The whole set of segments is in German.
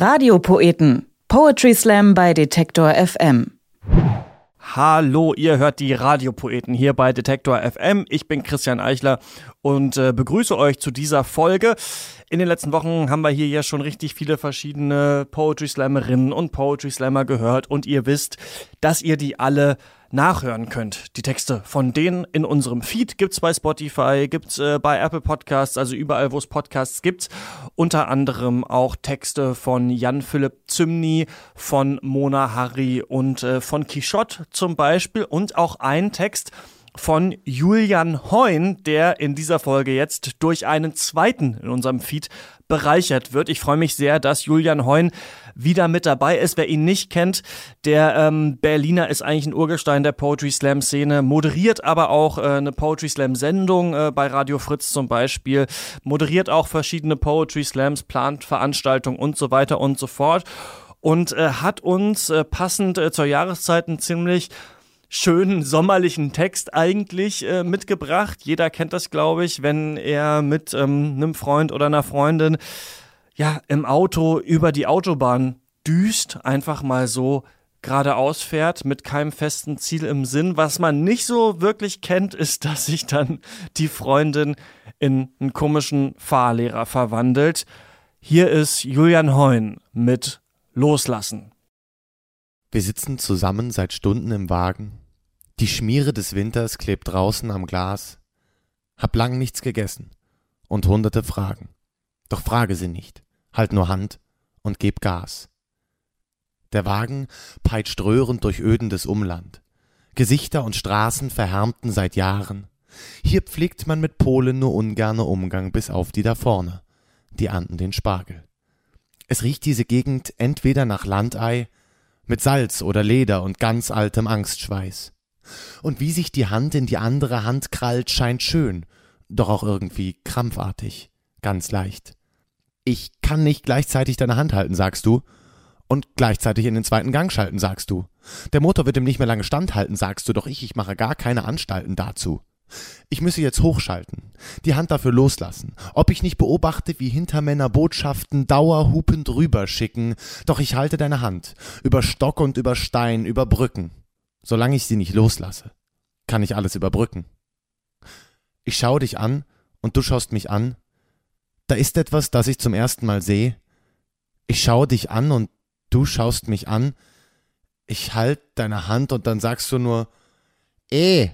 Radiopoeten. Poetry Slam bei Detektor FM. Hallo, ihr hört die Radiopoeten hier bei Detektor FM. Ich bin Christian Eichler und äh, begrüße euch zu dieser Folge. In den letzten Wochen haben wir hier ja schon richtig viele verschiedene Poetry Slammerinnen und Poetry Slammer gehört und ihr wisst, dass ihr die alle nachhören könnt. Die Texte von denen in unserem Feed gibt's bei Spotify, gibt's äh, bei Apple Podcasts, also überall, wo es Podcasts gibt. Unter anderem auch Texte von Jan-Philipp Zymny, von Mona Harry und äh, von Quichotte zum Beispiel und auch ein Text von Julian Heun, der in dieser Folge jetzt durch einen zweiten in unserem Feed bereichert wird. Ich freue mich sehr, dass Julian Heun wieder mit dabei ist. Wer ihn nicht kennt, der ähm, Berliner ist eigentlich ein Urgestein der Poetry Slam Szene, moderiert aber auch äh, eine Poetry Slam Sendung äh, bei Radio Fritz zum Beispiel, moderiert auch verschiedene Poetry Slams, plant Veranstaltungen und so weiter und so fort und äh, hat uns äh, passend äh, zur Jahreszeit ein ziemlich schönen sommerlichen Text eigentlich äh, mitgebracht. Jeder kennt das, glaube ich, wenn er mit ähm, einem Freund oder einer Freundin ja im Auto über die Autobahn düst, einfach mal so geradeaus fährt mit keinem festen Ziel im Sinn. Was man nicht so wirklich kennt, ist, dass sich dann die Freundin in einen komischen Fahrlehrer verwandelt. Hier ist Julian Heun mit Loslassen. Wir sitzen zusammen seit Stunden im Wagen. Die Schmiere des Winters klebt draußen am Glas. Hab lang nichts gegessen und hunderte Fragen. Doch frage sie nicht, halt nur Hand und geb Gas. Der Wagen peitscht röhrend durch ödendes Umland. Gesichter und Straßen verhärmten seit Jahren. Hier pflegt man mit Polen nur ungerne Umgang bis auf die da vorne. Die ernten den Spargel. Es riecht diese Gegend entweder nach Landei mit Salz oder Leder und ganz altem Angstschweiß. Und wie sich die Hand in die andere Hand krallt, scheint schön, doch auch irgendwie krampfartig, ganz leicht. Ich kann nicht gleichzeitig deine Hand halten, sagst du, und gleichzeitig in den zweiten Gang schalten, sagst du. Der Motor wird ihm nicht mehr lange standhalten, sagst du, doch ich, ich mache gar keine Anstalten dazu. Ich müsse jetzt hochschalten, die Hand dafür loslassen, ob ich nicht beobachte, wie Hintermänner Botschaften dauerhupend rüberschicken, doch ich halte deine Hand, über Stock und über Stein, über Brücken. Solange ich sie nicht loslasse, kann ich alles überbrücken. Ich schaue dich an und du schaust mich an. Da ist etwas, das ich zum ersten Mal sehe. Ich schaue dich an und du schaust mich an. Ich halt deine Hand und dann sagst du nur, eh,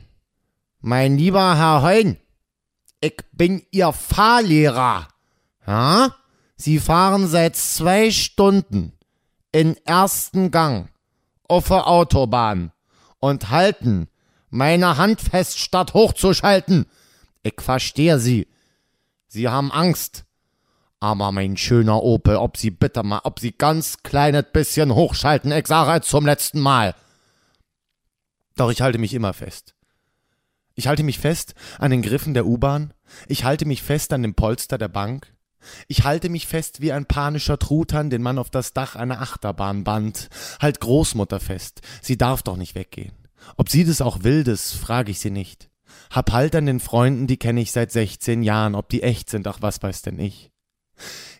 mein lieber Herr Heun, ich bin Ihr Fahrlehrer. Ja? Sie fahren seit zwei Stunden in ersten Gang auf der Autobahn und halten meine Hand fest, statt hochzuschalten. Ich verstehe Sie. Sie haben Angst. Aber mein schöner Opel, ob Sie bitte mal, ob Sie ganz kleines bisschen hochschalten, ich sage es zum letzten Mal. Doch ich halte mich immer fest. Ich halte mich fest an den Griffen der U-Bahn, ich halte mich fest an dem Polster der Bank, ich halte mich fest wie ein panischer Truthahn, den man auf das Dach einer Achterbahn band. Halt Großmutter fest, sie darf doch nicht weggehen. Ob sie das auch will, das frage ich sie nicht. Hab Halt an den Freunden, die kenne ich seit 16 Jahren, ob die echt sind, ach was weiß denn ich.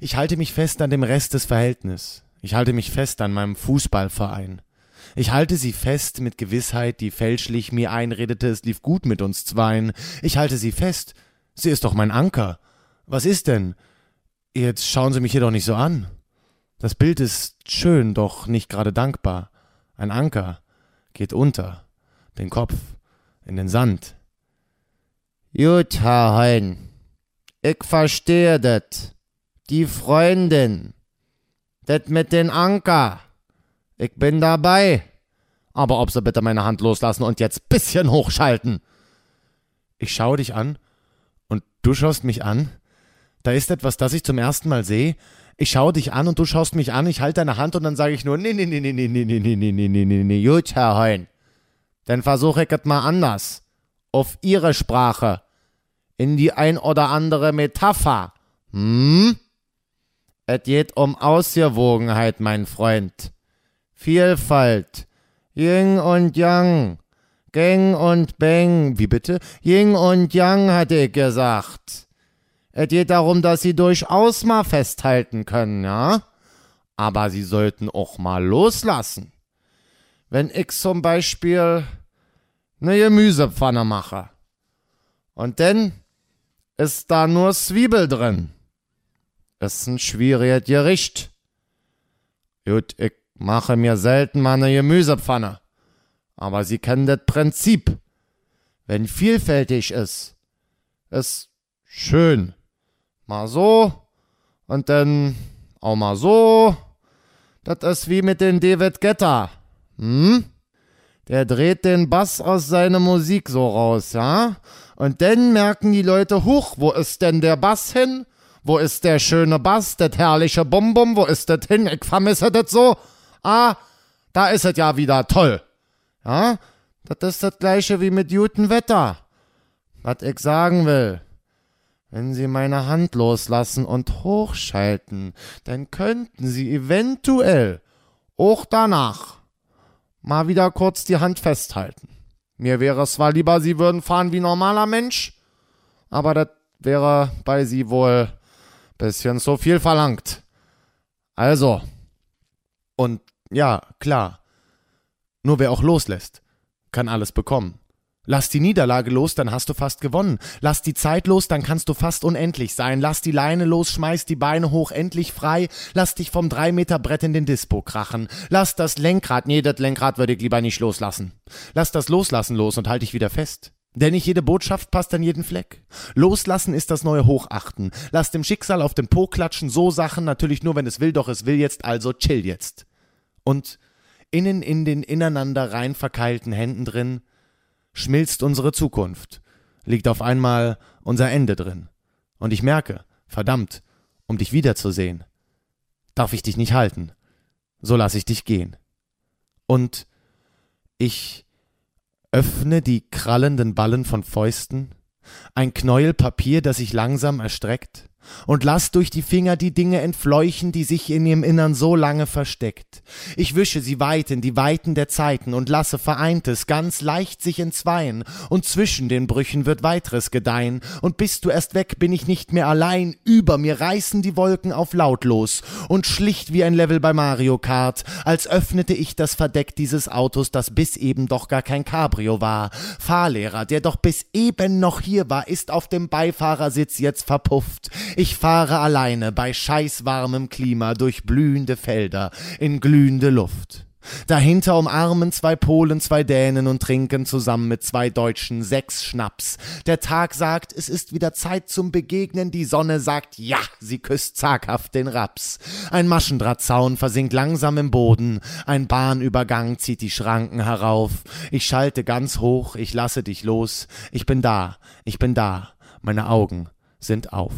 Ich halte mich fest an dem Rest des Verhältnisses. Ich halte mich fest an meinem Fußballverein. Ich halte sie fest mit Gewissheit, die fälschlich mir einredete, es lief gut mit uns zweien. Ich halte sie fest. Sie ist doch mein Anker. Was ist denn? Jetzt schauen Sie mich hier doch nicht so an. Das Bild ist schön, doch nicht gerade dankbar. Ein Anker geht unter, den Kopf in den Sand. Gut, Herr Hein, ich verstehe das. Die Freundin, das mit den Anker. Ich bin dabei. Aber ob Sie bitte meine Hand loslassen und jetzt bisschen hochschalten. Ich schaue dich an und du schaust mich an da ist etwas, das ich zum ersten Mal sehe. Ich schaue dich an und du schaust mich an, ich halte deine Hand und dann sage ich nur, nee, nee, nee, nee, nee, nee, nee, nee, nee, nee, nee, nee, nee, gut, Herr Heun. Dann versuche ich es mal anders. Auf Ihre Sprache. In die ein oder andere Metapher. Hm? Es geht um Ausgewogenheit, mein Freund. Vielfalt. Yin und Yang. Geng und Beng. Wie bitte? Yin und Yang, hatte ich gesagt. Es geht darum, dass sie durchaus mal festhalten können, ja? Aber sie sollten auch mal loslassen. Wenn ich zum Beispiel eine Gemüsepfanne mache und dann ist da nur Zwiebel drin. Ist ein schwieriges Gericht. Gut, ich mache mir selten mal eine Gemüsepfanne. Aber Sie kennen das Prinzip. Wenn vielfältig ist, ist schön. Mal so und dann auch mal so. Das ist wie mit den David Guetta. Hm? Der dreht den Bass aus seiner Musik so raus, ja? Und dann merken die Leute, huch, wo ist denn der Bass hin? Wo ist der schöne Bass, das herrliche Bum-Bum, wo ist das hin? Ich vermisse das so. Ah, da ist es ja wieder toll. Ja, das ist das gleiche wie mit gutem Wetter. Was ich sagen will. Wenn Sie meine Hand loslassen und hochschalten, dann könnten Sie eventuell auch danach mal wieder kurz die Hand festhalten. Mir wäre es zwar lieber, Sie würden fahren wie normaler Mensch, aber das wäre bei Sie wohl bisschen zu viel verlangt. Also. Und ja, klar. Nur wer auch loslässt, kann alles bekommen. Lass die Niederlage los, dann hast du fast gewonnen. Lass die Zeit los, dann kannst du fast unendlich sein. Lass die Leine los, schmeiß die Beine hoch, endlich frei. Lass dich vom drei Meter Brett in den Dispo krachen. Lass das Lenkrad, nee, das Lenkrad würde ich lieber nicht loslassen. Lass das Loslassen los und halt dich wieder fest. Denn nicht jede Botschaft passt an jeden Fleck. Loslassen ist das neue Hochachten. Lass dem Schicksal auf den Po klatschen, so Sachen natürlich nur, wenn es will, doch es will jetzt, also chill jetzt. Und innen in den ineinander rein verkeilten Händen drin schmilzt unsere Zukunft, liegt auf einmal unser Ende drin. Und ich merke, verdammt, um dich wiederzusehen, darf ich dich nicht halten. So lass ich dich gehen. Und ich öffne die krallenden Ballen von Fäusten, ein Knäuel Papier, das sich langsam erstreckt, und lass durch die Finger die Dinge entfleuchen, die sich in ihrem Innern so lange versteckt. Ich wische sie weit in die Weiten der Zeiten und lasse Vereintes ganz leicht sich entzweien, und zwischen den Brüchen wird weiteres gedeihen, und bist du erst weg, bin ich nicht mehr allein, über mir reißen die Wolken auf lautlos, und schlicht wie ein Level bei Mario Kart, als öffnete ich das Verdeck dieses Autos, das bis eben doch gar kein Cabrio war. Fahrlehrer, der doch bis eben noch hier war, ist auf dem Beifahrersitz jetzt verpufft. Ich fahre alleine bei scheißwarmem Klima durch blühende Felder in glühende Luft. Dahinter umarmen zwei Polen zwei Dänen und trinken zusammen mit zwei Deutschen sechs Schnaps. Der Tag sagt, es ist wieder Zeit zum Begegnen, die Sonne sagt, ja, sie küsst zaghaft den Raps. Ein Maschendrahtzaun versinkt langsam im Boden, ein Bahnübergang zieht die Schranken herauf. Ich schalte ganz hoch, ich lasse dich los, ich bin da, ich bin da, meine Augen sind auf.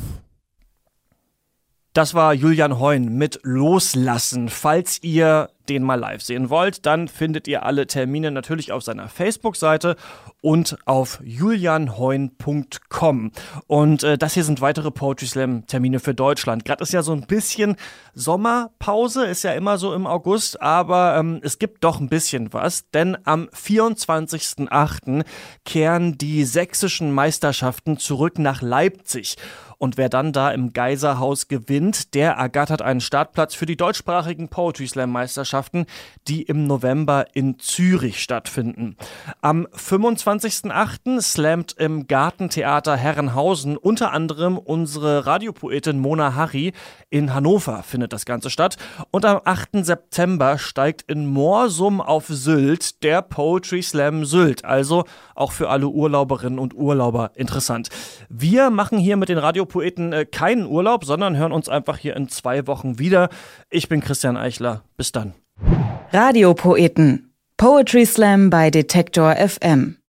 Das war Julian Heun mit Loslassen. Falls ihr den mal live sehen wollt, dann findet ihr alle Termine natürlich auf seiner Facebook-Seite und auf julianheun.com. Und äh, das hier sind weitere Poetry Slam-Termine für Deutschland. Gerade ist ja so ein bisschen Sommerpause, ist ja immer so im August, aber ähm, es gibt doch ein bisschen was, denn am 24.08. kehren die sächsischen Meisterschaften zurück nach Leipzig. Und wer dann da im Geiserhaus gewinnt, der ergattert einen Startplatz für die deutschsprachigen Poetry Slam Meisterschaften, die im November in Zürich stattfinden. Am 25.08. slammt im Gartentheater Herrenhausen unter anderem unsere Radiopoetin Mona Harry. In Hannover findet das Ganze statt. Und am 8. September steigt in Morsum auf Sylt der Poetry Slam Sylt. Also auch für alle Urlauberinnen und Urlauber interessant. Wir machen hier mit den Radio Radiopoeten äh, keinen Urlaub, sondern hören uns einfach hier in zwei Wochen wieder. Ich bin Christian Eichler. Bis dann. Radiopoeten. Poetry Slam bei Detektor FM.